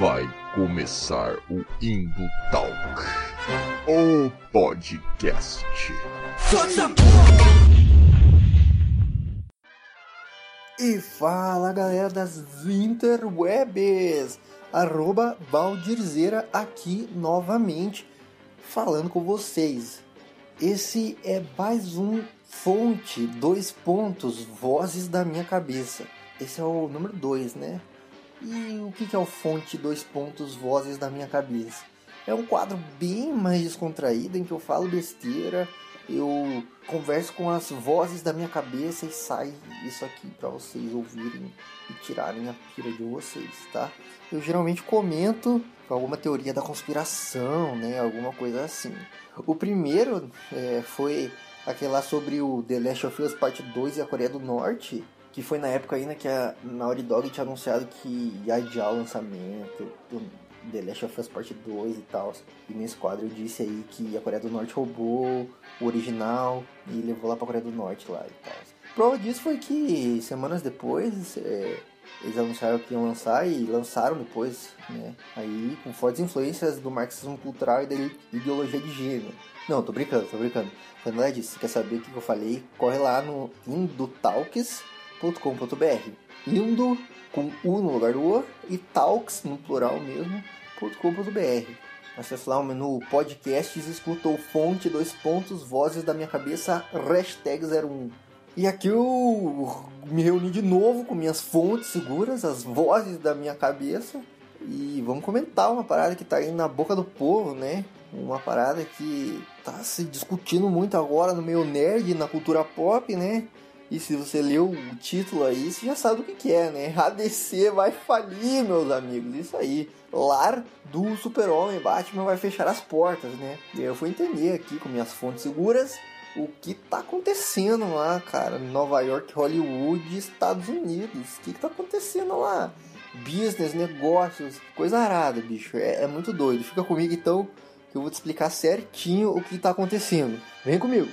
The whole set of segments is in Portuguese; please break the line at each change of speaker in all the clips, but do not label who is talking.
Vai começar o Indo Talk, o podcast.
E fala galera das interwebs, arroba Valdirzeira aqui novamente falando com vocês. Esse é mais um fonte, dois pontos, vozes da minha cabeça. Esse é o número dois, né? E o que é o fonte, dois pontos, vozes da minha cabeça? É um quadro bem mais descontraído em que eu falo besteira, eu converso com as vozes da minha cabeça e sai isso aqui para vocês ouvirem e tirarem a pira de vocês, tá? Eu geralmente comento alguma teoria da conspiração, né? Alguma coisa assim. O primeiro é, foi lá sobre o The Last of Us Parte 2 e a Coreia do Norte, que foi na época ainda que a Naughty Dog tinha anunciado que ia adiar o lançamento do The Last of Us Part 2 e tal. E nesse quadro eu disse aí que a Coreia do Norte roubou o original e levou lá pra Coreia do Norte lá e tal. Prova disso foi que semanas depois é, eles anunciaram que iam lançar e lançaram depois, né? Aí com fortes influências do marxismo cultural e da ideologia de gênero. Não, tô brincando, tô brincando. Se quer saber o que eu falei, corre lá no indotalks.com.br. Indo com U no lugar do O e talks no plural mesmo, .com.br. Acesse lá o menu podcasts e escuta o fonte, dois pontos, vozes da minha cabeça, hashtag 01. E aqui eu me reuni de novo com minhas fontes seguras, as vozes da minha cabeça. E vamos comentar uma parada que tá aí na boca do povo, né? Uma parada que tá se discutindo muito agora no meio nerd, na cultura pop, né? E se você leu o título aí, você já sabe o que, que é, né? A DC vai falir, meus amigos. Isso aí. Lar do Super-Homem Batman vai fechar as portas, né? E eu fui entender aqui com minhas fontes seguras o que tá acontecendo lá, cara. Nova York, Hollywood, Estados Unidos. O que, que tá acontecendo lá? Business, negócios, coisa arada, bicho. É, é muito doido. Fica comigo então, que eu vou te explicar certinho o que tá acontecendo. Vem comigo.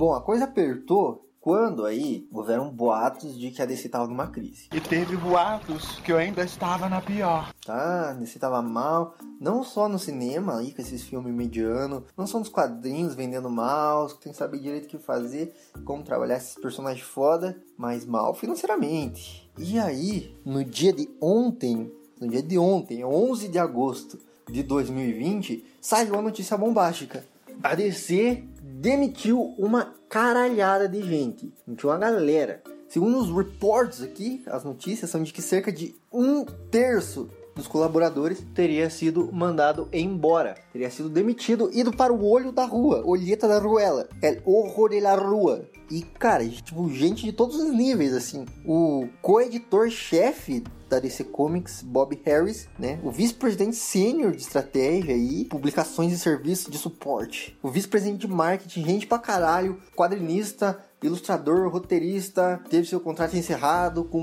Bom, a coisa apertou quando aí houveram boatos de que a DC estava numa crise.
E teve boatos que eu ainda estava na pior.
Tá, a DC estava mal, não só no cinema aí com esses filmes medianos, não só nos quadrinhos vendendo mal, tem que saber direito o que fazer, como trabalhar esses personagens foda, mas mal financeiramente. E aí, no dia de ontem, no dia de ontem, 11 de agosto de 2020, saiu a notícia bombástica. A DC demitiu uma caralhada de gente. Demitiu uma galera. Segundo os reports aqui, as notícias são de que cerca de um terço dos colaboradores teria sido mandado embora, teria sido demitido, ido para o olho da rua, olheta da ruela, é horror de la rua. E cara, tipo, gente de todos os níveis, assim. O co-editor-chefe da DC Comics, Bob Harris, né? O vice-presidente sênior de estratégia e publicações e serviços de suporte. O vice-presidente de marketing, gente pra caralho, quadrinista, ilustrador, roteirista, teve seu contrato encerrado com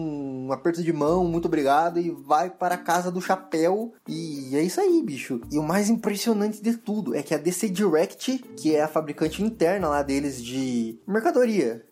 um aperto de mão, muito obrigado, e vai para a casa do chapéu. E é isso aí, bicho. E o mais impressionante de tudo é que a DC Direct, que é a fabricante interna lá deles de mercadoria,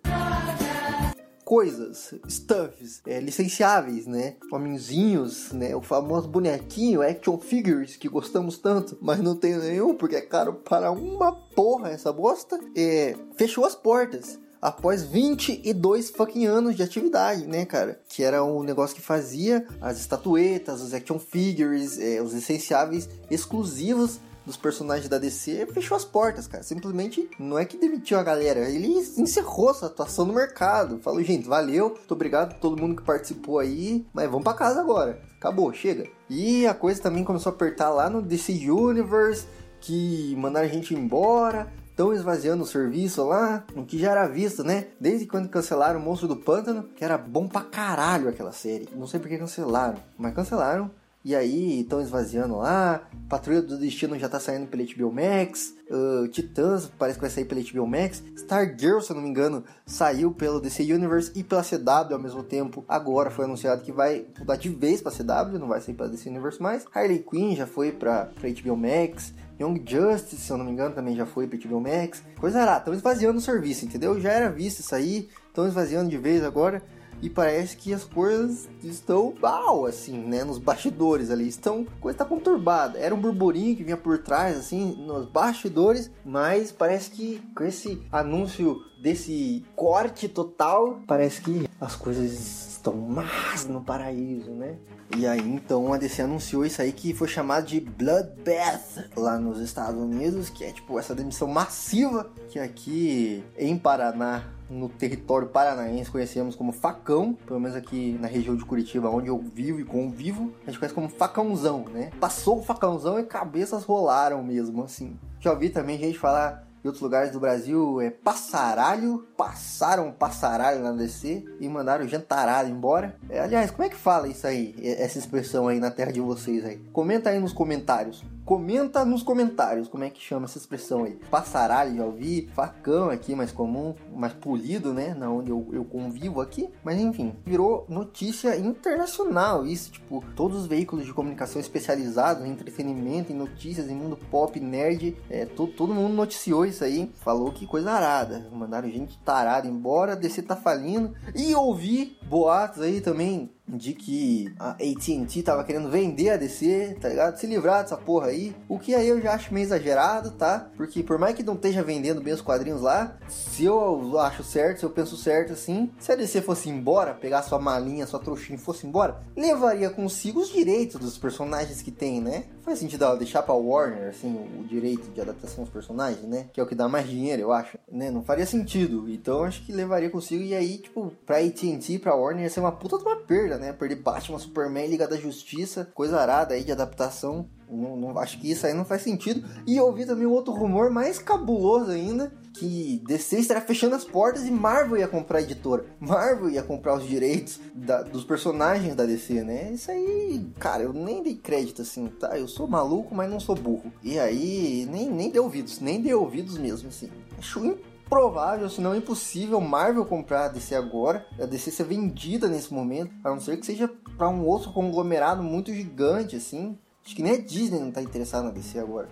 coisas, stuffs, é, licenciáveis, né? Homenzinhos, né? O famoso bonequinho, action figures, que gostamos tanto, mas não tem nenhum, porque é caro para uma porra essa bosta. É, fechou as portas após 22 fucking anos de atividade, né, cara? Que era um negócio que fazia as estatuetas, os action figures, é, os essenciáveis exclusivos dos personagens da DC fechou as portas, cara. Simplesmente não é que demitiu a galera, ele encerrou sua atuação no mercado. Falou, gente, valeu, muito obrigado a todo mundo que participou aí, mas vamos para casa agora. Acabou, chega. E a coisa também começou a apertar lá no DC Universe, que mandaram a gente embora, estão esvaziando o serviço lá, o que já era visto, né? Desde quando cancelaram o Monstro do Pântano, que era bom pra caralho aquela série. Não sei por que cancelaram, mas cancelaram. E aí estão esvaziando lá. Patrulha do Destino já tá saindo pela HBO Max. Uh, Titãs parece que vai sair pela HBO Max. Stargirl, se eu não me engano, saiu pelo DC Universe e pela CW ao mesmo tempo. Agora foi anunciado que vai mudar de vez pra CW, não vai sair pela DC Universe mais. Harley Quinn já foi pra, pra HBO Max. Young Justice, se eu não me engano, também já foi HBO Max. Coisa arada, estão esvaziando o serviço, entendeu? Já era visto isso aí, estão esvaziando de vez agora. e parece que as coisas estão mal, assim, né? Nos bastidores ali. Estão. Coisa tá conturbada. Era um burburinho que vinha por trás, assim, nos bastidores, mas parece que com esse anúncio desse corte total, parece que as coisas estão más no paraíso, né? E aí então a DC anunciou isso aí que foi chamado de Bloodbath lá nos Estados Unidos, que é tipo essa demissão massiva que aqui em Paraná no território paranaense conhecemos como facão, pelo menos aqui na região de Curitiba, onde eu vivo e convivo, a gente conhece como facãozão, né? Passou o facãozão e cabeças rolaram mesmo, assim. Já ouvi também gente falar em outros lugares do Brasil é passaralho, passaram passaralho na DC e mandaram jantaralho embora. É, aliás, como é que fala isso aí, essa expressão aí na terra de vocês aí? Comenta aí nos comentários. Comenta nos comentários como é que chama essa expressão aí. Passaralho, já ouvi. Facão aqui, mais comum, mais polido, né? Na onde eu, eu convivo aqui. Mas enfim, virou notícia internacional isso. Tipo, todos os veículos de comunicação especializados em entretenimento, em notícias, em mundo pop, nerd, é, todo, todo mundo noticiou isso aí. Falou que coisa arada. Mandaram gente tarada embora, DC tá falindo. E ouvi boatos aí também de que a AT&T tava querendo vender a DC, tá ligado? Se livrar dessa porra aí. O que aí eu já acho meio exagerado, tá? Porque por mais que não esteja vendendo bem os quadrinhos lá, se eu acho certo, se eu penso certo assim, se a DC fosse embora, pegar sua malinha, sua trouxinha e fosse embora, levaria consigo os direitos dos personagens que tem, né? Faz sentido ela deixar pra Warner, assim, o direito de adaptação dos personagens, né? Que é o que dá mais dinheiro, eu acho, né? Não faria sentido. Então acho que levaria consigo e aí, tipo, pra AT&T, pra Warner ia ser uma puta de uma perda, né? Perder Batman, Superman, Liga da Justiça, coisa arada aí de adaptação. Não, não, acho que isso aí não faz sentido. E eu ouvi também um outro rumor mais cabuloso ainda, que DC estará fechando as portas e Marvel ia comprar a editora. Marvel ia comprar os direitos da, dos personagens da DC, né? Isso aí, cara, eu nem dei crédito assim, tá? Eu sou maluco, mas não sou burro. E aí, nem, nem dei ouvidos, nem dei ouvidos mesmo, assim. Acho provável, se não impossível, Marvel comprar a DC agora, a DC ser vendida nesse momento, a não ser que seja para um outro conglomerado muito gigante, assim. Acho que nem a Disney não tá interessada na DC agora.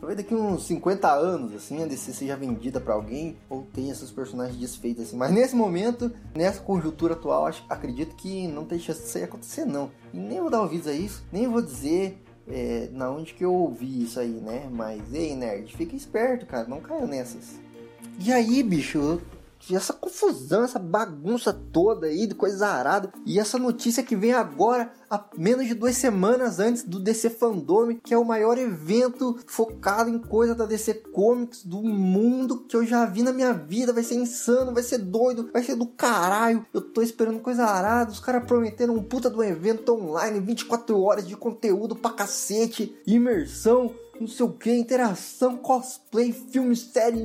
Talvez daqui uns 50 anos, assim, a DC seja vendida para alguém ou tenha esses personagens desfeitos, assim. Mas nesse momento, nessa conjuntura atual, acho, acredito que não tem chance disso acontecer, não. E nem vou dar ouvidos a isso, nem vou dizer é, na onde que eu ouvi isso aí, né? Mas, ei, nerd, fica esperto, cara, não caia nessas. E aí, bicho, essa confusão, essa bagunça toda aí de coisa arada. E essa notícia que vem agora, a menos de duas semanas antes do DC Fandom, que é o maior evento focado em coisa da DC Comics do mundo que eu já vi na minha vida. Vai ser insano, vai ser doido, vai ser do caralho. Eu tô esperando coisa arada. Os caras prometeram um puta do evento online, 24 horas de conteúdo pra cacete, imersão não sei o que, interação, cosplay, filme, série,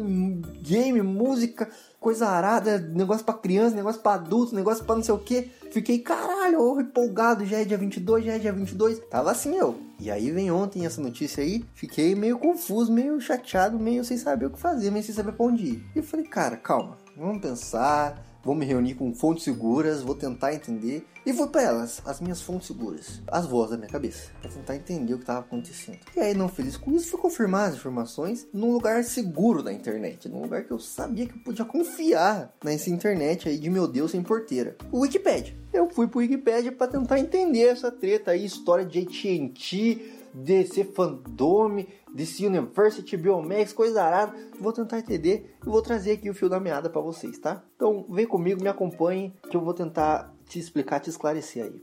game, música, coisa arada, negócio para criança, negócio para adulto, negócio para não sei o que. Fiquei, caralho, oh, empolgado, já é dia 22, já é dia 22. Tava assim eu. E aí vem ontem essa notícia aí, fiquei meio confuso, meio chateado, meio sem saber o que fazer, meio sem saber pra onde ir. E eu falei, cara, calma, vamos pensar, vou me reunir com fontes seguras, vou tentar entender e vou para elas, as minhas fontes seguras, as vozes da minha cabeça, para tentar entender o que estava acontecendo. E aí, não feliz com isso, fui confirmar as informações num lugar seguro da internet, num lugar que eu sabia que eu podia confiar nessa internet aí de meu Deus sem porteira, o Wikipedia. Eu fui pro Wikipedia para tentar entender essa treta aí, história de AT&T, DC Fandome, DC University, Biomax, coisa arada. Vou tentar entender e vou trazer aqui o fio da meada para vocês, tá? Então vem comigo, me acompanhe, que eu vou tentar te explicar, te esclarecer aí.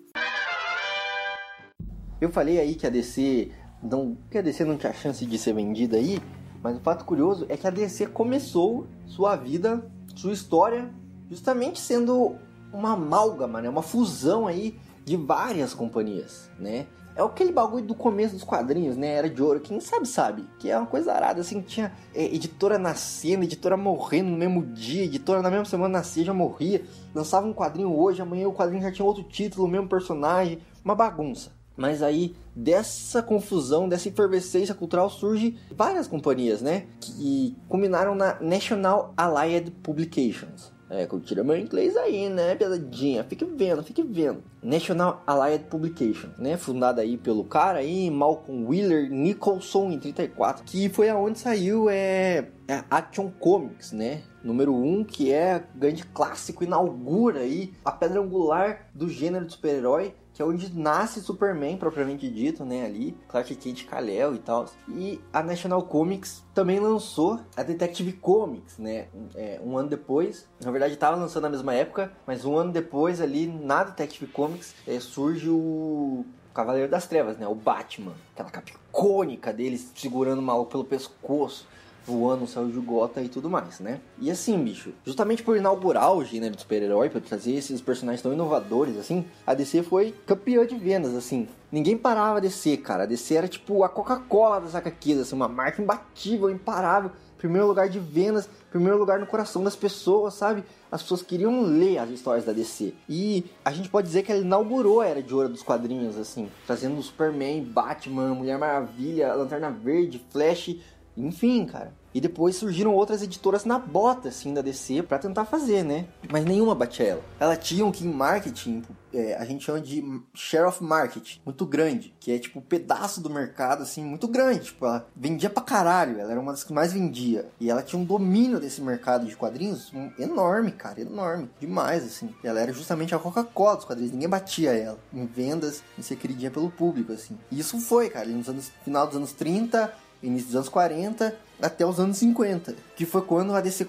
Eu falei aí que a DC não, que a DC não tinha chance de ser vendida aí, mas o fato curioso é que a DC começou sua vida, sua história, justamente sendo uma amálgama, né? uma fusão aí de várias companhias, né? É aquele bagulho do começo dos quadrinhos, né? Era de ouro, quem sabe sabe. Que é uma coisa arada, assim, tinha é, editora nascendo, editora morrendo no mesmo dia, editora na mesma semana nascia, já morria. Lançava um quadrinho hoje, amanhã o quadrinho já tinha outro título, o mesmo personagem. Uma bagunça. Mas aí, dessa confusão, dessa efervescência cultural, surge várias companhias, né? Que culminaram na National Allied Publications. É, tira meu inglês aí, né, piadadinha? Fique vendo, fique vendo. National Allied Publication, né? Fundada aí pelo cara aí, Malcolm Wheeler Nicholson, em 34. Que foi aonde saiu é, a Action Comics, né? número 1, um, que é grande clássico, inaugura aí a pedra angular do gênero de super-herói, que é onde nasce Superman, propriamente dito, né, ali, Clark Kent Kal-El e tal. E a National Comics também lançou a Detective Comics, né, é, um ano depois. Na verdade, estava lançando na mesma época, mas um ano depois ali, na Detective Comics, é, surge o Cavaleiro das Trevas, né, o Batman. Aquela capa icônica dele segurando o maluco pelo pescoço voando céu de Gota e tudo mais, né? E assim, bicho, justamente por inaugurar o gênero de super-herói, pra trazer esses personagens tão inovadores, assim, a DC foi campeã de vendas, assim. Ninguém parava a DC, cara. A DC era tipo a Coca-Cola das HQs, assim, uma marca imbatível, imparável. Primeiro lugar de vendas, primeiro lugar no coração das pessoas, sabe? As pessoas queriam ler as histórias da DC. E a gente pode dizer que ela inaugurou a era de ouro dos quadrinhos, assim, trazendo Superman, Batman, Mulher Maravilha, Lanterna Verde, Flash, enfim, cara. E depois surgiram outras editoras na bota, assim, da DC para tentar fazer, né? Mas nenhuma batia ela. Ela tinha um que em marketing, é, a gente chama de share of market, muito grande. Que é, tipo, um pedaço do mercado, assim, muito grande. Tipo, ela vendia pra caralho. Ela era uma das que mais vendia. E ela tinha um domínio desse mercado de quadrinhos enorme, cara. Enorme. Demais, assim. Ela era justamente a Coca-Cola dos quadrinhos. Ninguém batia ela. Em vendas, em ser queridinha pelo público, assim. E isso foi, cara. Nos anos, final dos anos 30 início dos anos 40 até os anos 50, que foi quando a DC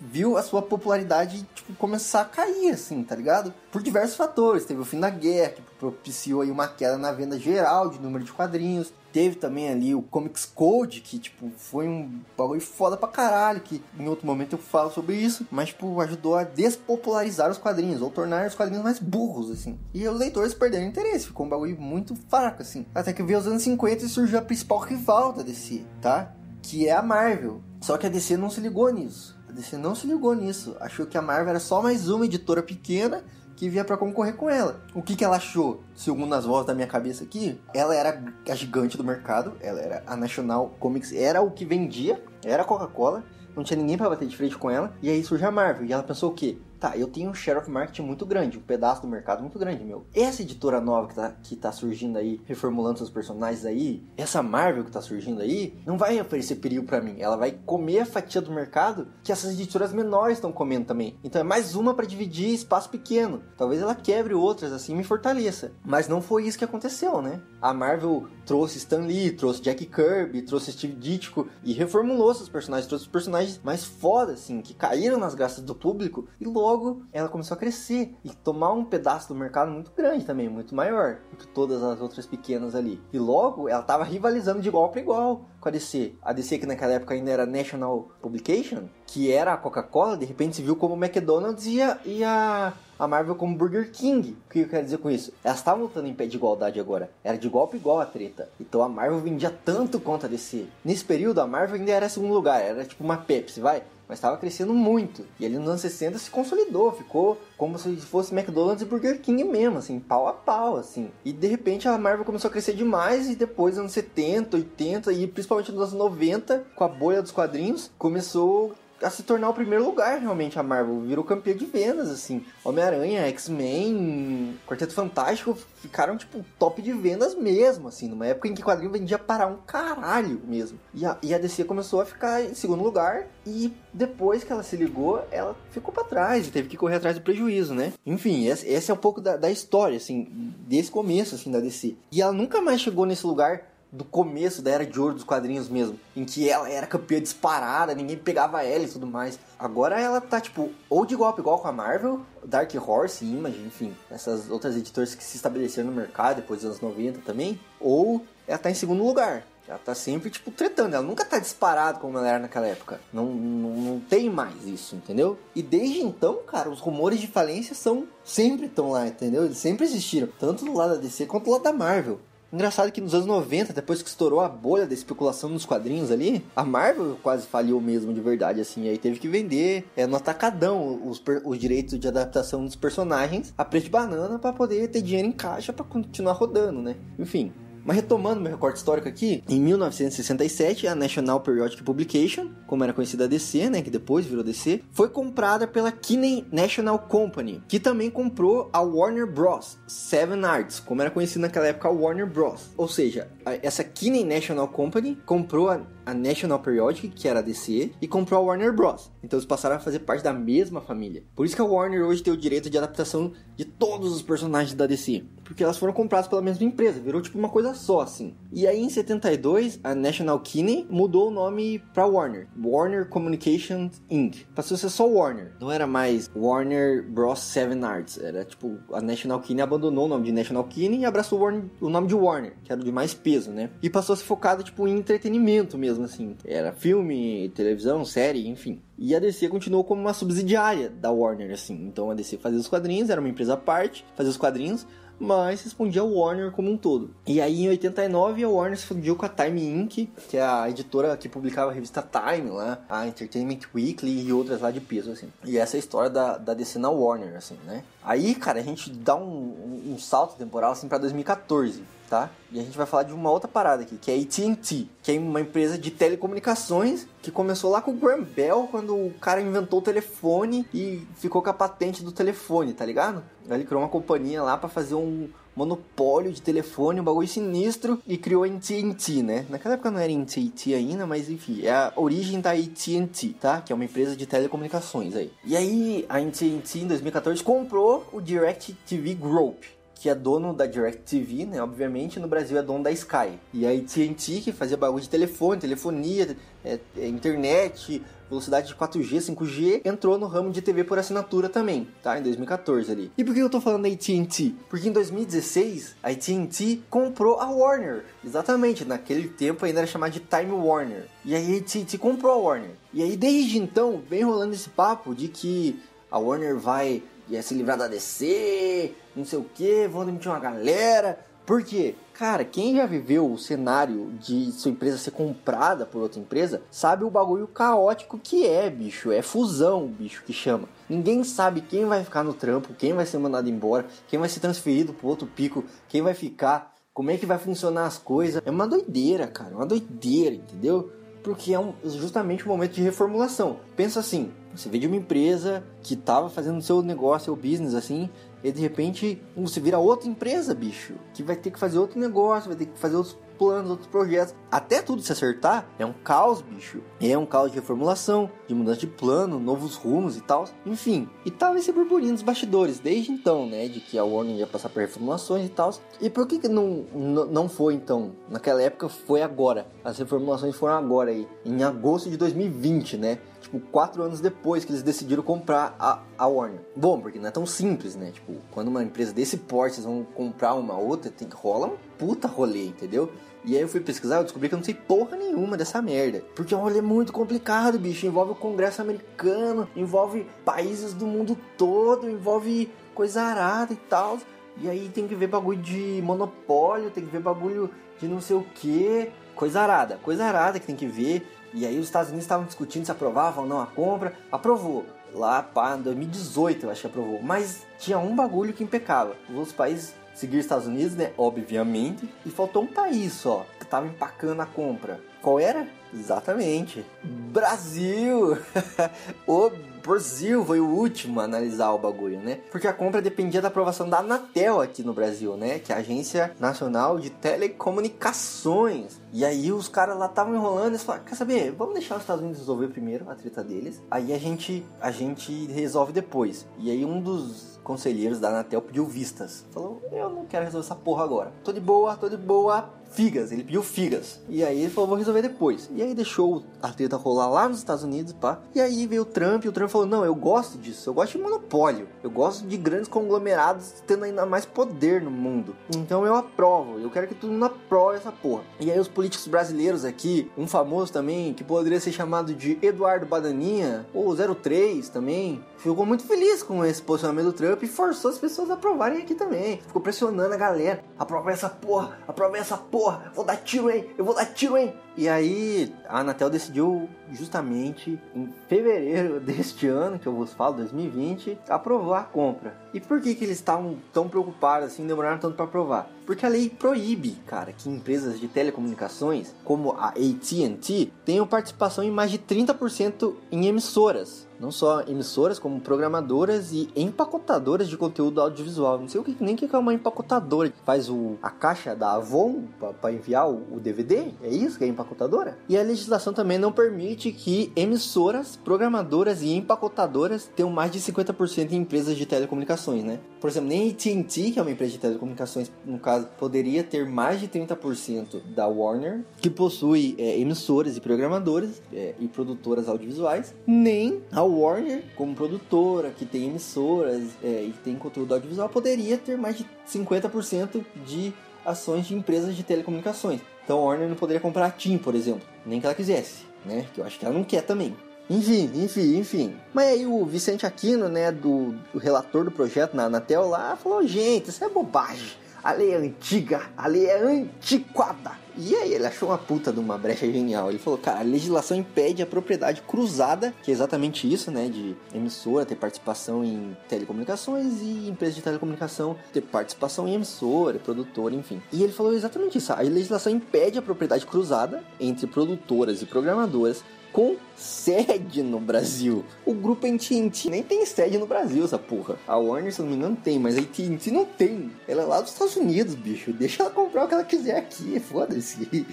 viu a sua popularidade tipo, começar a cair, assim, tá ligado? Por diversos fatores. Teve o fim da guerra, que propiciou aí uma queda na venda geral de número de quadrinhos. Teve também ali o Comics Code, que, tipo, foi um bagulho foda pra caralho, que em outro momento eu falo sobre isso, mas, tipo, ajudou a despopularizar os quadrinhos, ou tornar os quadrinhos mais burros, assim. E os leitores perderam interesse, ficou um bagulho muito fraco, assim. Até que veio os anos 50 e surgiu a principal rival da DC, tá? Que é a Marvel. Só que a DC não se ligou nisso. A DC não se ligou nisso. Achou que a Marvel era só mais uma editora pequena que via para concorrer com ela. O que, que ela achou? Segundo as vozes da minha cabeça aqui, ela era a gigante do mercado, ela era a National Comics, era o que vendia, era Coca-Cola, não tinha ninguém para bater de frente com ela, e aí surge a Marvel, e ela pensou o quê? Tá, eu tenho um share of market muito grande, um pedaço do mercado muito grande, meu. Essa editora nova que tá, que tá surgindo aí, reformulando seus personagens aí, essa Marvel que tá surgindo aí, não vai oferecer perigo para mim. Ela vai comer a fatia do mercado que essas editoras menores estão comendo também. Então é mais uma para dividir espaço pequeno. Talvez ela quebre outras assim me fortaleça. Mas não foi isso que aconteceu, né? A Marvel trouxe Stan Lee, trouxe Jack Kirby, trouxe Steve Ditko e reformulou seus personagens, trouxe os personagens mais foda assim, que caíram nas graças do público e logo logo ela começou a crescer e tomar um pedaço do mercado muito grande também, muito maior do que todas as outras pequenas ali. E logo ela estava rivalizando de igual para igual com a DC. A DC que naquela época ainda era National Publication, que era a Coca-Cola, de repente se viu como McDonald's e a, e a, a Marvel como Burger King. O que eu quero dizer com isso? Elas estavam lutando em pé de igualdade agora. Era de igual para igual a treta. Então a Marvel vendia tanto quanto a DC. Nesse período a Marvel ainda era segundo lugar, era tipo uma Pepsi, vai mas estava crescendo muito. E ali nos anos 60 se consolidou, ficou como se fosse McDonald's e Burger King mesmo, assim, pau a pau, assim. E de repente a Marvel começou a crescer demais e depois, nos anos 70, 80 e principalmente nos anos 90, com a bolha dos quadrinhos, começou a se tornar o primeiro lugar realmente a Marvel. Virou campeã de vendas, assim. Homem-Aranha, X-Men, Quarteto Fantástico ficaram, tipo, top de vendas mesmo, assim. Numa época em que quadrinho vendia para um caralho mesmo. E a, e a DC começou a ficar em segundo lugar e depois que ela se ligou, ela ficou para trás e teve que correr atrás do prejuízo, né? Enfim, esse é um pouco da, da história, assim, desse começo, assim, da DC. E ela nunca mais chegou nesse lugar do começo da era de ouro dos quadrinhos mesmo, em que ela era campeã disparada, ninguém pegava ela e tudo mais. Agora ela tá, tipo, ou de igual igual com a Marvel, Dark Horse, Image, enfim, essas outras editoras que se estabeleceram no mercado depois dos anos 90 também, ou ela tá em segundo lugar. Ela tá sempre, tipo, tretando. Ela nunca tá disparada como ela era naquela época. Não, não, não tem mais isso, entendeu? E desde então, cara, os rumores de falência são sempre estão lá, entendeu? Eles sempre existiram. Tanto do lado da DC quanto do lado da Marvel. Engraçado que nos anos 90, depois que estourou a bolha da especulação nos quadrinhos ali, a Marvel quase faliu mesmo de verdade, assim. Aí teve que vender é, no atacadão os, os direitos de adaptação dos personagens a preço de banana para poder ter dinheiro em caixa para continuar rodando, né? Enfim, mas retomando meu recorte histórico aqui, em 1967, a National Periodic Publication, como era conhecida a DC, né, que depois virou DC, foi comprada pela Kinney National Company, que também comprou a Warner Bros. Seven Arts, como era conhecida naquela época a Warner Bros. Ou seja, essa Kinney National Company comprou a a National Periodic, que era a DC, e comprou a Warner Bros. Então eles passaram a fazer parte da mesma família. Por isso que a Warner hoje tem o direito de adaptação de todos os personagens da DC. Porque elas foram compradas pela mesma empresa, virou tipo uma coisa só assim. E aí em 72, a National Kine mudou o nome pra Warner. Warner Communications Inc. Passou a ser só Warner. Não era mais Warner Bros. Seven Arts. Era tipo, a National Kine abandonou o nome de National Kine e abraçou o, Warner, o nome de Warner, que era o de mais peso, né? E passou a ser focado tipo em entretenimento mesmo assim. Era filme, televisão, série, enfim. E a DC continuou como uma subsidiária da Warner, assim. Então a DC fazia os quadrinhos, era uma empresa à parte, fazia os quadrinhos, mas respondia ao Warner como um todo. E aí em 89 a Warner se fundiu com a Time Inc., que é a editora que publicava a revista Time lá, a Entertainment Weekly e outras lá de peso, assim. E essa é a história da, da DC na Warner, assim, né? Aí, cara, a gente dá um, um, um salto temporal, assim, pra 2014 tá? E a gente vai falar de uma outra parada aqui, que é a AT&T, que é uma empresa de telecomunicações que começou lá com o Graham Bell, quando o cara inventou o telefone e ficou com a patente do telefone, tá ligado? Ele criou uma companhia lá para fazer um monopólio de telefone, um bagulho sinistro e criou a AT&T, né? Naquela época não era AT&T ainda, mas enfim, é a origem da AT&T, tá? Que é uma empresa de telecomunicações aí. E aí a AT&T em 2014 comprou o DirecTV Group, que é dono da DirecTV, né? Obviamente, no Brasil é dono da Sky. E a AT&T, que fazia bagulho de telefone, telefonia, é, é, internet, velocidade de 4G, 5G, entrou no ramo de TV por assinatura também, tá? Em 2014 ali. E por que eu tô falando da AT&T? Porque em 2016, a AT&T comprou a Warner. Exatamente, naquele tempo ainda era chamada de Time Warner. E aí a AT&T comprou a Warner. E aí desde então, vem rolando esse papo de que a Warner vai ia se livrar da DC, não sei o que, vão demitir uma galera. Por quê? Cara, quem já viveu o cenário de sua empresa ser comprada por outra empresa, sabe o bagulho caótico que é, bicho. É fusão, bicho, que chama. Ninguém sabe quem vai ficar no trampo, quem vai ser mandado embora, quem vai ser transferido pro outro pico, quem vai ficar, como é que vai funcionar as coisas. É uma doideira, cara, uma doideira, entendeu? Porque é um, justamente um momento de reformulação. Pensa assim, você vê de uma empresa que tava fazendo seu negócio, seu business assim, e de repente você vira outra empresa, bicho, que vai ter que fazer outro negócio, vai ter que fazer outros planos, outros projetos. Até tudo se acertar, é um caos, bicho. É um caos de reformulação, de mudança de plano, novos rumos e tal. Enfim, e tava esse burburinho dos bastidores desde então, né? De que a Warner ia passar por reformulações e tal. E por que, que não, não foi então? Naquela época foi agora. As reformulações foram agora aí, em agosto de 2020, né? Tipo, quatro anos depois que eles decidiram comprar a, a Warner. Bom, porque não é tão simples, né? Tipo, quando uma empresa desse porte vão comprar uma outra, tem que rola um puta rolê, entendeu? E aí eu fui pesquisar, eu descobri que eu não sei porra nenhuma dessa merda. Porque é um muito complicado, bicho. Envolve o Congresso americano, envolve países do mundo todo, envolve coisa arada e tal. E aí tem que ver bagulho de monopólio, tem que ver bagulho de não sei o que. Coisa arada, coisa arada que tem que ver. E aí os Estados Unidos estavam discutindo se aprovavam ou não a compra. Aprovou. Lá, pá, em 2018 eu acho que aprovou. Mas tinha um bagulho que impecava. Os outros países seguir os Estados Unidos, né? Obviamente. E faltou um país só que tava empacando a compra. Qual era? Exatamente. Brasil! o Brasil foi o último a analisar o bagulho, né? Porque a compra dependia da aprovação da Anatel aqui no Brasil, né? Que é a Agência Nacional de Telecomunicações. E aí os caras lá estavam enrolando eles falaram, quer saber? Vamos deixar os Estados Unidos resolver primeiro a treta deles. Aí a gente, a gente resolve depois. E aí um dos conselheiros da Anatel pediu vistas. Falou, eu não quero resolver essa porra agora. Tô de boa, tô de boa. Figas, ele pediu figas. E aí ele falou, vou resolver depois. E aí deixou a treta rolar lá nos Estados Unidos, pá. E aí veio o Trump e o Trump falou, não, eu gosto disso, eu gosto de monopólio. Eu gosto de grandes conglomerados tendo ainda mais poder no mundo. Então eu aprovo, eu quero que todo mundo aprove essa porra. E aí os políticos brasileiros aqui, um famoso também, que poderia ser chamado de Eduardo Badaninha, ou 03 também, ficou muito feliz com esse posicionamento do Trump e forçou as pessoas a aprovarem aqui também. Ficou pressionando a galera, aprova essa porra, aprova essa porra vou dar tiro, hein? Eu vou dar tiro, hein? E aí a Anatel decidiu justamente em fevereiro deste ano, que eu vos falo, 2020, aprovar a compra. E por que, que eles estavam tão preocupados assim, demoraram tanto para aprovar? Porque a lei proíbe, cara, que empresas de telecomunicações, como a AT&T, tenham participação em mais de 30% em emissoras. Não só emissoras, como programadoras e empacotadoras de conteúdo audiovisual. Não sei o que, nem que é uma empacotadora. Faz o, a caixa da Avon para enviar o, o, DVD? É isso que é empacotadora? E a legislação também não permite que emissoras, programadoras e empacotadoras tenham mais de 50% em empresas de telecomunicações, né? Por exemplo, nem a AT&T, que é uma empresa de telecomunicações, no caso, poderia ter mais de 30% da Warner, que possui é, emissoras e programadoras é, e produtoras audiovisuais, nem a Warner, como produtora, que tem emissoras é, e tem conteúdo audiovisual, poderia ter mais de 50% de ações de empresas de telecomunicações. Então a Warner não poderia comprar a TIM, por exemplo, nem que ela quisesse, né? Que eu acho que ela não quer também. Enfim, enfim, enfim. Mas aí o Vicente Aquino, né, do, do relator do projeto na Anatel lá, falou: gente, isso é bobagem. A lei é antiga, a lei é antiquada. E aí ele achou uma puta de uma brecha genial. Ele falou, cara, a legislação impede a propriedade cruzada, que é exatamente isso, né? De emissora ter participação em telecomunicações e empresa de telecomunicação ter participação em emissora, produtora, enfim. E ele falou exatamente isso. A legislação impede a propriedade cruzada entre produtoras e programadoras com sede no Brasil. O grupo AT&T nem tem sede no Brasil, essa porra. A Warner, se não me engano, tem, mas a AT&T não tem. Ela é lá dos Estados Unidos, bicho. Deixa ela comprar o que ela quiser aqui, foda-se.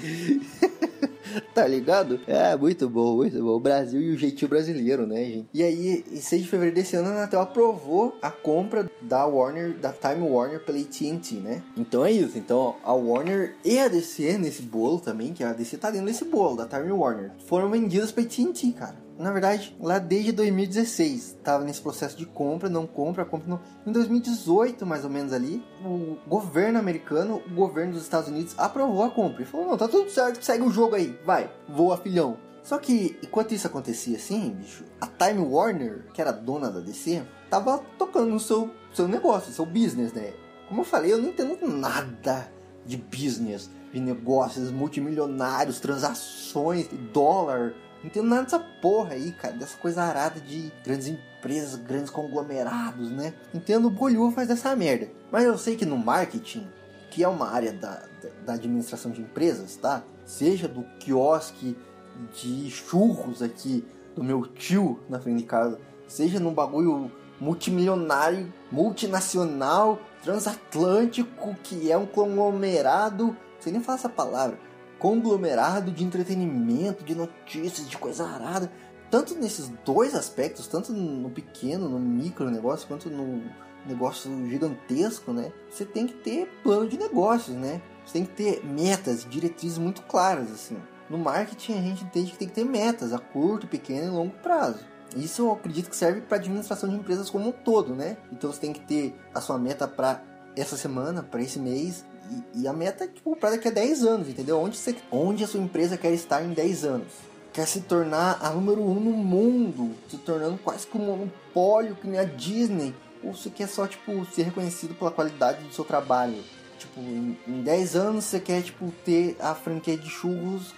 tá ligado? É, muito bom, muito bom. O Brasil e o jeitinho brasileiro, né, gente? E aí, em 6 de fevereiro desse ano, a Anatel aprovou a compra da Warner, da Time Warner pela AT&T, né? Então é isso. Então, a Warner e a DC nesse bolo também, que a DC tá dentro desse bolo da Time Warner, foram vendidas pra AT&T, cara na verdade, lá desde 2016. Tava nesse processo de compra, não compra, compra não. Em 2018, mais ou menos ali, o governo americano, o governo dos Estados Unidos aprovou a compra. E falou, não, tá tudo certo, segue o jogo aí, vai, voa filhão. Só que, enquanto isso acontecia assim, bicho, a Time Warner, que era dona da DC, tava tocando no seu, seu negócio, seu business, né? Como eu falei, eu não entendo nada de business, de negócios multimilionários, transações, dólar, não entendo nada dessa porra aí, cara, dessa coisa arada de grandes empresas, grandes conglomerados, né? Entendo o bolhua faz dessa merda. Mas eu sei que no marketing, que é uma área da, da, administração de empresas, tá? Seja do quiosque de churros aqui do meu tio na frente de casa, seja num bagulho multimilionário, multinacional, transatlântico, que é um conglomerado, sei nem falar essa palavra, conglomerado de entretenimento, de notícias, de coisa arada. Tanto nesses dois aspectos, tanto no pequeno, no micro negócio, quanto no negócio gigantesco, né? Você tem que ter plano de negócios, né? Você tem que ter metas, diretrizes muito claras, assim. No marketing a gente entende que tem que ter metas a curto, pequeno e longo prazo. Isso eu acredito que serve para administração de empresas como um todo, né? Então você tem que ter a sua meta para essa semana, para esse mês, e, e a meta é tipo, para daqui a 10 anos, entendeu? Onde, você, onde a sua empresa quer estar em 10 anos? Quer se tornar a número 1 um no mundo, se tornando quase que um monopólio que nem a Disney? Ou você quer só, tipo, ser reconhecido pela qualidade do seu trabalho? Tipo, em, em 10 anos você quer, tipo, ter a franquia de churros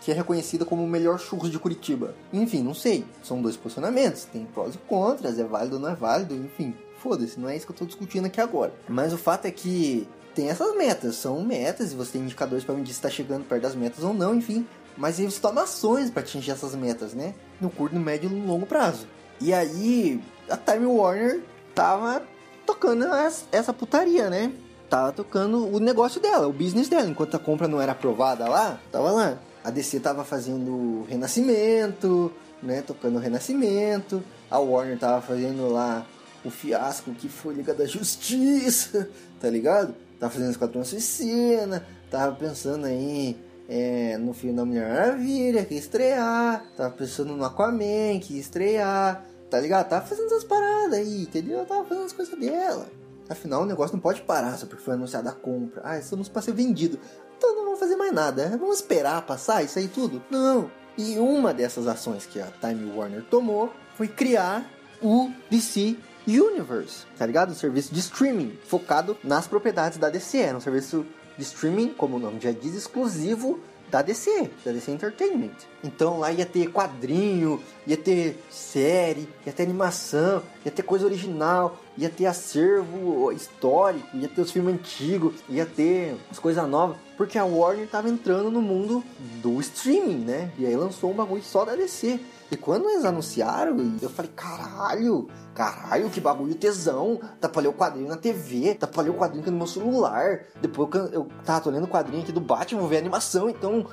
que é reconhecida como o melhor churros de Curitiba. Enfim, não sei. São dois posicionamentos. Tem prós e contras, é válido ou não é válido, enfim. Foda-se, não é isso que eu tô discutindo aqui agora. Mas o fato é que tem essas metas, são metas e você tem indicadores para medir se está chegando perto das metas ou não, enfim. Mas aí você toma ações para atingir essas metas, né? No curto, no médio e no longo prazo. E aí a Time Warner tava tocando essa putaria, né? Tava tocando o negócio dela, o business dela. Enquanto a compra não era aprovada lá, tava lá. A DC tava fazendo Renascimento, né? Tocando Renascimento. A Warner tava fazendo lá o fiasco que foi Liga da Justiça, tá ligado? Tava fazendo Esquadrão Suicina, tava pensando aí é, no filme da Mulher Maravilha, que ia estrear, tava pensando no Aquaman, que ia estrear, tá ligado? Tava fazendo essas paradas aí, entendeu? Tava fazendo as coisas dela. Afinal, o negócio não pode parar só porque foi anunciada a compra. Ah, estamos para ser vendido. Então não vamos fazer mais nada. Vamos esperar passar isso aí tudo? Não. E uma dessas ações que a Time Warner tomou foi criar o DC Universe, tá ligado? Um serviço de streaming focado nas propriedades da DC. Era um serviço de streaming, como o nome já diz, exclusivo da DC, da DC Entertainment. Então lá ia ter quadrinho, ia ter série, ia ter animação, ia ter coisa original, ia ter acervo histórico, ia ter os filmes antigos, ia ter as coisas novas, porque a Warner tava entrando no mundo do streaming, né? E aí lançou um bagulho só da DC. E quando eles anunciaram, eu falei, caralho, caralho, que bagulho tesão. Ler o quadrinho na TV, ler o quadrinho aqui no meu celular. Depois eu, eu tava lendo o quadrinho aqui do Batman, vou ver a animação, então,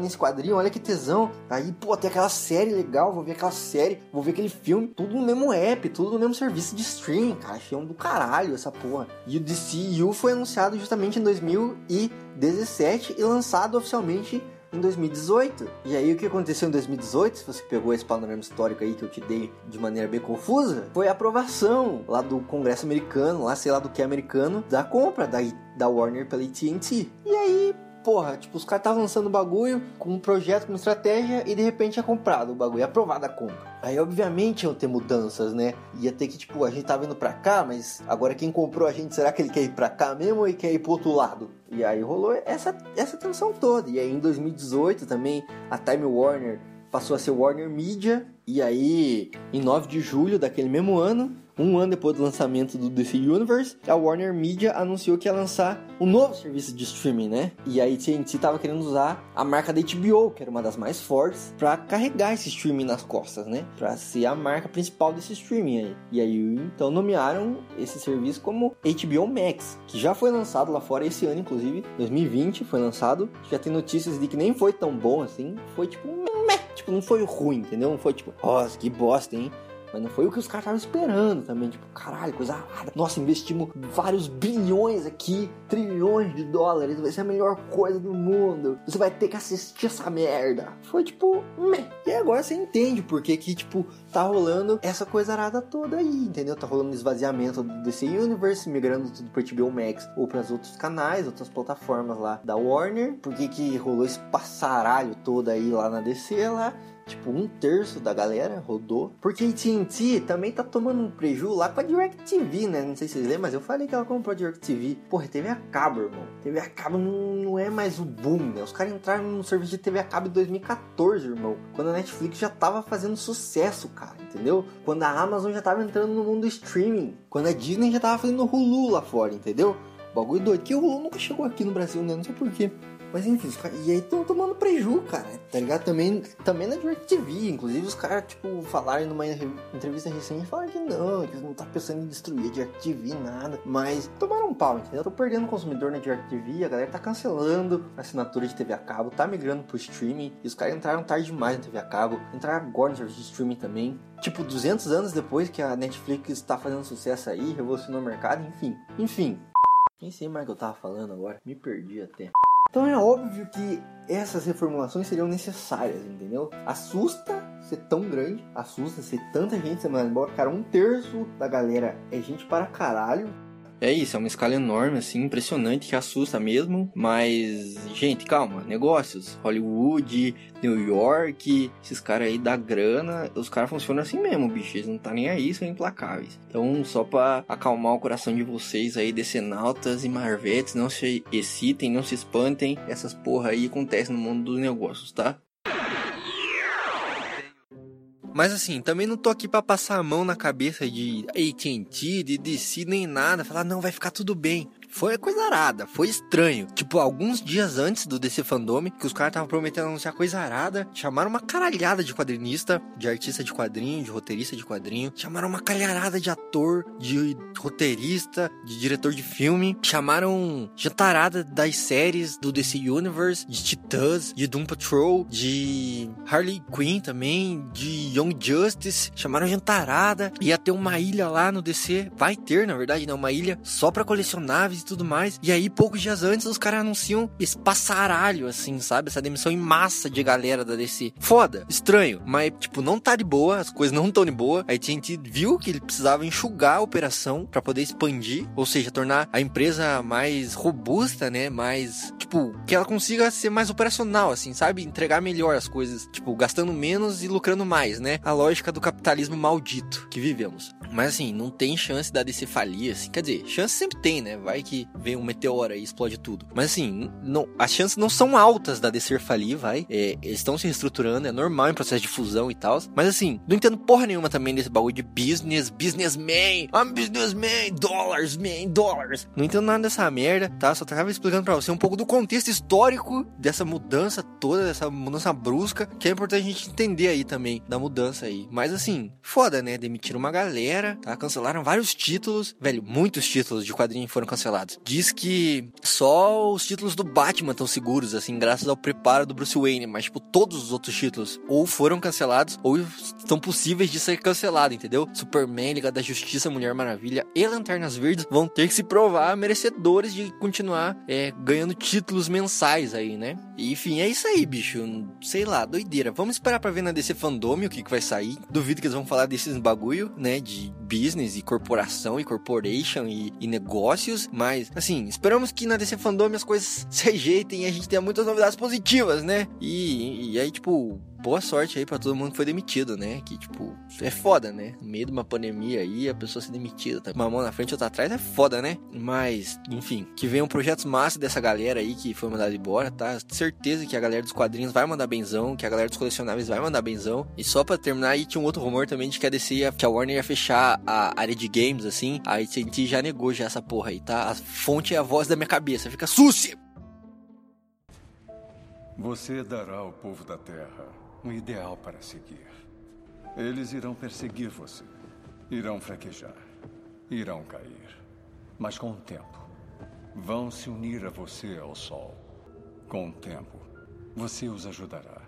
nesse quadrinho, olha que tesão. Aí, pô, tem aquela série legal, vou ver aquela série, vou ver aquele filme, tudo no mesmo app, tudo no mesmo serviço de streaming, cara. Um do caralho essa porra. E o DCU foi anunciado justamente em 2017 e lançado oficialmente em 2018. E aí o que aconteceu em 2018, se você pegou esse panorama histórico aí que eu te dei de maneira bem confusa, foi a aprovação lá do Congresso americano, lá sei lá do que americano, da compra da, da Warner pela AT&T. E aí porra, tipo, os caras estavam lançando o bagulho com um projeto, com uma estratégia e de repente é comprado o bagulho, é aprovada a compra. Aí, obviamente, iam ter mudanças, né? Ia ter que, tipo, a gente tá vindo pra cá, mas agora quem comprou a gente, será que ele quer ir pra cá mesmo ou ele quer ir pro outro lado? E aí rolou essa, essa tensão toda. E aí, em 2018 também, a Time Warner passou a ser Warner Media. E aí, em 9 de julho daquele mesmo ano, um ano depois do lançamento do DC Universe, a Warner Media anunciou que ia lançar um novo serviço de streaming, né? E a AT&T tava querendo usar a marca da HBO, que era uma das mais fortes, para carregar esse streaming nas costas, né? Para ser a marca principal desse streaming aí. E aí, então nomearam esse serviço como HBO Max, que já foi lançado lá fora esse ano, inclusive, 2020 foi lançado. Já tem notícias de que nem foi tão bom assim, foi tipo, tipo, não foi ruim, entendeu? Não foi tipo, nossa, que bosta, hein? Mas não foi o que os caras estavam esperando também. Tipo, caralho, coisa arada. Nossa, investimos vários bilhões aqui, trilhões de dólares. Vai ser a melhor coisa do mundo. Você vai ter que assistir essa merda. Foi tipo, meh. E agora você entende por que tipo, tá rolando essa coisa arada toda aí, entendeu? Tá rolando esvaziamento do DC Universe, migrando tudo pro HBO Max ou pras outros canais, outras plataformas lá da Warner. Por que que rolou esse passaralho todo aí lá na DC lá? Tipo, um terço da galera rodou. Porque a AT&T também tá tomando um preju lá com a DirecTV, né? Não sei se vocês lembram, mas eu falei que ela comprou a DirecTV. Porra, TV a cabo, irmão. TV a cabo não, é mais o boom, né? Os caras entraram no serviço de TV a cabo em 2014, irmão. Quando a Netflix já tava fazendo sucesso, cara, entendeu? Quando a Amazon já tava entrando no mundo do streaming. Quando a Disney já tava fazendo Hulu lá fora, entendeu? Bagulho doido. Que o Hulu nunca chegou aqui no Brasil, né? Não sei porquê. Mas enfim. E aí estão tomando preju, cara. Tá ligado? Também, também na DirecTV. Inclusive, os caras, tipo, falaram numa entrevista recente falaram que não, que eles não tá pensando em destruir a DirecTV, nada. Mas tomaram um pau, entendeu? Tô perdendo consumidor na DirecTV, a galera tá cancelando a assinatura de TV a cabo, tá migrando pro streaming. E os caras entraram tarde demais na TV a cabo. Entraram agora no serviço de streaming também. Tipo, 200 anos depois que a Netflix tá fazendo sucesso aí, revolucionou o mercado, enfim. Enfim. Nem sei mais o que eu tava falando agora. Me perdi até. Então é óbvio que essas reformulações seriam necessárias, entendeu? Assusta ser tão grande, assusta ser tanta gente semana embora. Cara, um terço da galera é gente para caralho. É isso, é uma escala enorme, assim, impressionante, que assusta mesmo. Mas, gente, calma, negócios. Hollywood, New York, esses caras aí da grana, os caras funcionam assim mesmo, bicho. Eles não tá nem aí, são implacáveis. Então, só pra acalmar o coração de vocês aí, decenautas e marvetes, não se excitem, não se espantem. Essas porra aí acontecem no mundo dos negócios, tá? Mas assim, também não tô aqui para passar a mão na cabeça de AT&T, de DC, nem nada. Falar, não, vai ficar tudo bem. Foi coisa arada, foi estranho. Tipo, alguns dias antes do DC Fandome, que os caras estavam prometendo anunciar coisa arada, chamaram uma caralhada de quadrinista, de artista de quadrinho, de roteirista de quadrinho, chamaram uma calharada de ator, de roteirista, de diretor de filme, chamaram jantarada das séries do DC Universe, de Titãs, de Doom Patrol, de Harley Quinn também, de Young Justice, chamaram jantarada, ia ter uma ilha lá no DC, vai ter na verdade, né, uma ilha só para colecionáveis tudo mais. E aí, poucos dias antes, os caras anunciam esse passaralho, assim, sabe? Essa demissão em massa de galera da DC. Foda, estranho, mas, tipo, não tá de boa, as coisas não estão de boa. A AT&T viu que ele precisava enxugar a operação para poder expandir, ou seja, tornar a empresa mais robusta, né? Mais, tipo, que ela consiga ser mais operacional, assim, sabe? Entregar melhor as coisas, tipo, gastando menos e lucrando mais, né? A lógica do capitalismo maldito que vivemos. Mas assim, não tem chance da DC falir, assim. Quer dizer, chance sempre tem, né? Vai que vem um meteoro e explode tudo. Mas assim, não, as chances não são altas da DC falir, vai. É, eles estão se reestruturando, é normal em processo de fusão e tal. Mas assim, não entendo porra nenhuma também desse bagulho de business, businessman, I'm businessman, dollars, man, dollars. Não entendo nada dessa merda, tá? Só tava explicando pra você um pouco do contexto histórico dessa mudança toda, dessa mudança brusca, que é importante a gente entender aí também da mudança aí. Mas assim, foda, né? Demitiram uma galera, tá? Cancelaram vários títulos, velho, muitos títulos de quadrinho foram cancelados. Diz que só os títulos do Batman estão seguros, assim, graças ao preparo do Bruce Wayne, mas tipo, todos os outros títulos ou foram cancelados ou estão possíveis de ser cancelados, entendeu? Superman, Liga da Justiça, Mulher Maravilha e Lanternas Verdes vão ter que se provar merecedores de continuar é, ganhando títulos mensais aí, né? Enfim, é isso aí, bicho. Sei lá, doideira. Vamos esperar pra ver na DC Fandom o que, que vai sair. Duvido que eles vão falar desses bagulho, né? De business e corporação e corporation e, e negócios. Mas, assim, esperamos que na DC Fandom as coisas se ajeitem e a gente tenha muitas novidades positivas, né? E, e aí, tipo, boa sorte aí para todo mundo que foi demitido, né? Que, tipo, é foda, né? No meio de uma pandemia aí, a pessoa ser demitida, tá? Uma mão na frente, outra atrás, é foda, né? Mas, enfim, que venham projetos massa dessa galera aí que foi mandada embora, tá? Certeza que a galera dos quadrinhos vai mandar benzão, que a galera dos colecionáveis vai mandar benzão. E só para terminar aí, tinha um outro rumor também de que a DC ia, que a Warner ia fechar a área de games, assim. A AT&T já negou já essa porra aí, tá? A fonte é a voz da minha cabeça, fica sucia!
Você dará ao povo da Terra um ideal para seguir. Eles irão perseguir você, irão fraquejar, irão cair. Mas com o tempo, vão se unir a você ao Sol. Com o tempo, você os ajudará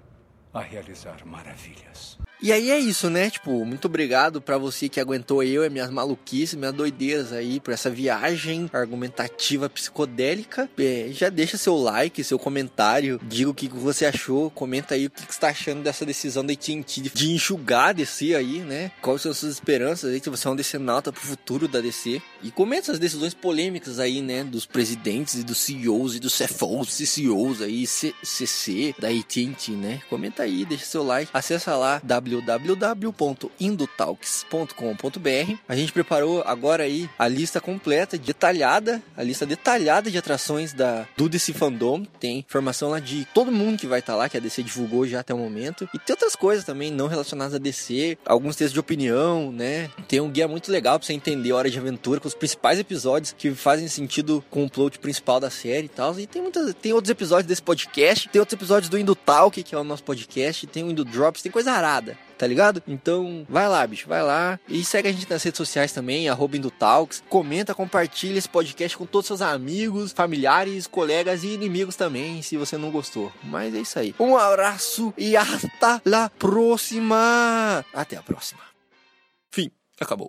a realizar maravilhas.
E aí é isso, né? Tipo, muito obrigado para você que aguentou eu e minhas maluquices, minhas doideiras aí por essa viagem argumentativa psicodélica. É, já deixa seu like, seu comentário, diga o que você achou, comenta aí o que você está achando dessa decisão da AT&T de enxugar a DC aí, né? Quais são as suas esperanças aí, se você é um decenalta pro futuro da DC. E comenta essas decisões polêmicas aí, né? Dos presidentes e dos CEOs e dos CFOs, CCOs aí, CC, da AT&T, né? Comenta aí, deixa seu like, acessa lá, www.indotalks.com.br. A gente preparou agora aí a lista completa, detalhada, a lista detalhada de atrações da do DC Fandom. Tem informação lá de todo mundo que vai estar tá lá, que a DC divulgou já até o momento. E tem outras coisas também não relacionadas a DC, alguns textos de opinião, né? Tem um guia muito legal para você entender Hora de Aventura com os principais episódios que fazem sentido com o plot principal da série e tal. E tem muitas, tem outros episódios desse podcast, tem outros episódios do Indo Talk, que é o nosso podcast, tem o Indo Drops, tem coisa arada tá ligado? Então, vai lá, bicho, vai lá. E segue a gente nas redes sociais também, arroba Talks. Comenta, compartilha esse podcast com todos seus amigos, familiares, colegas e inimigos também, se você não gostou. Mas é isso aí. Um abraço e hasta la próxima. Até a próxima. Fim. Acabou.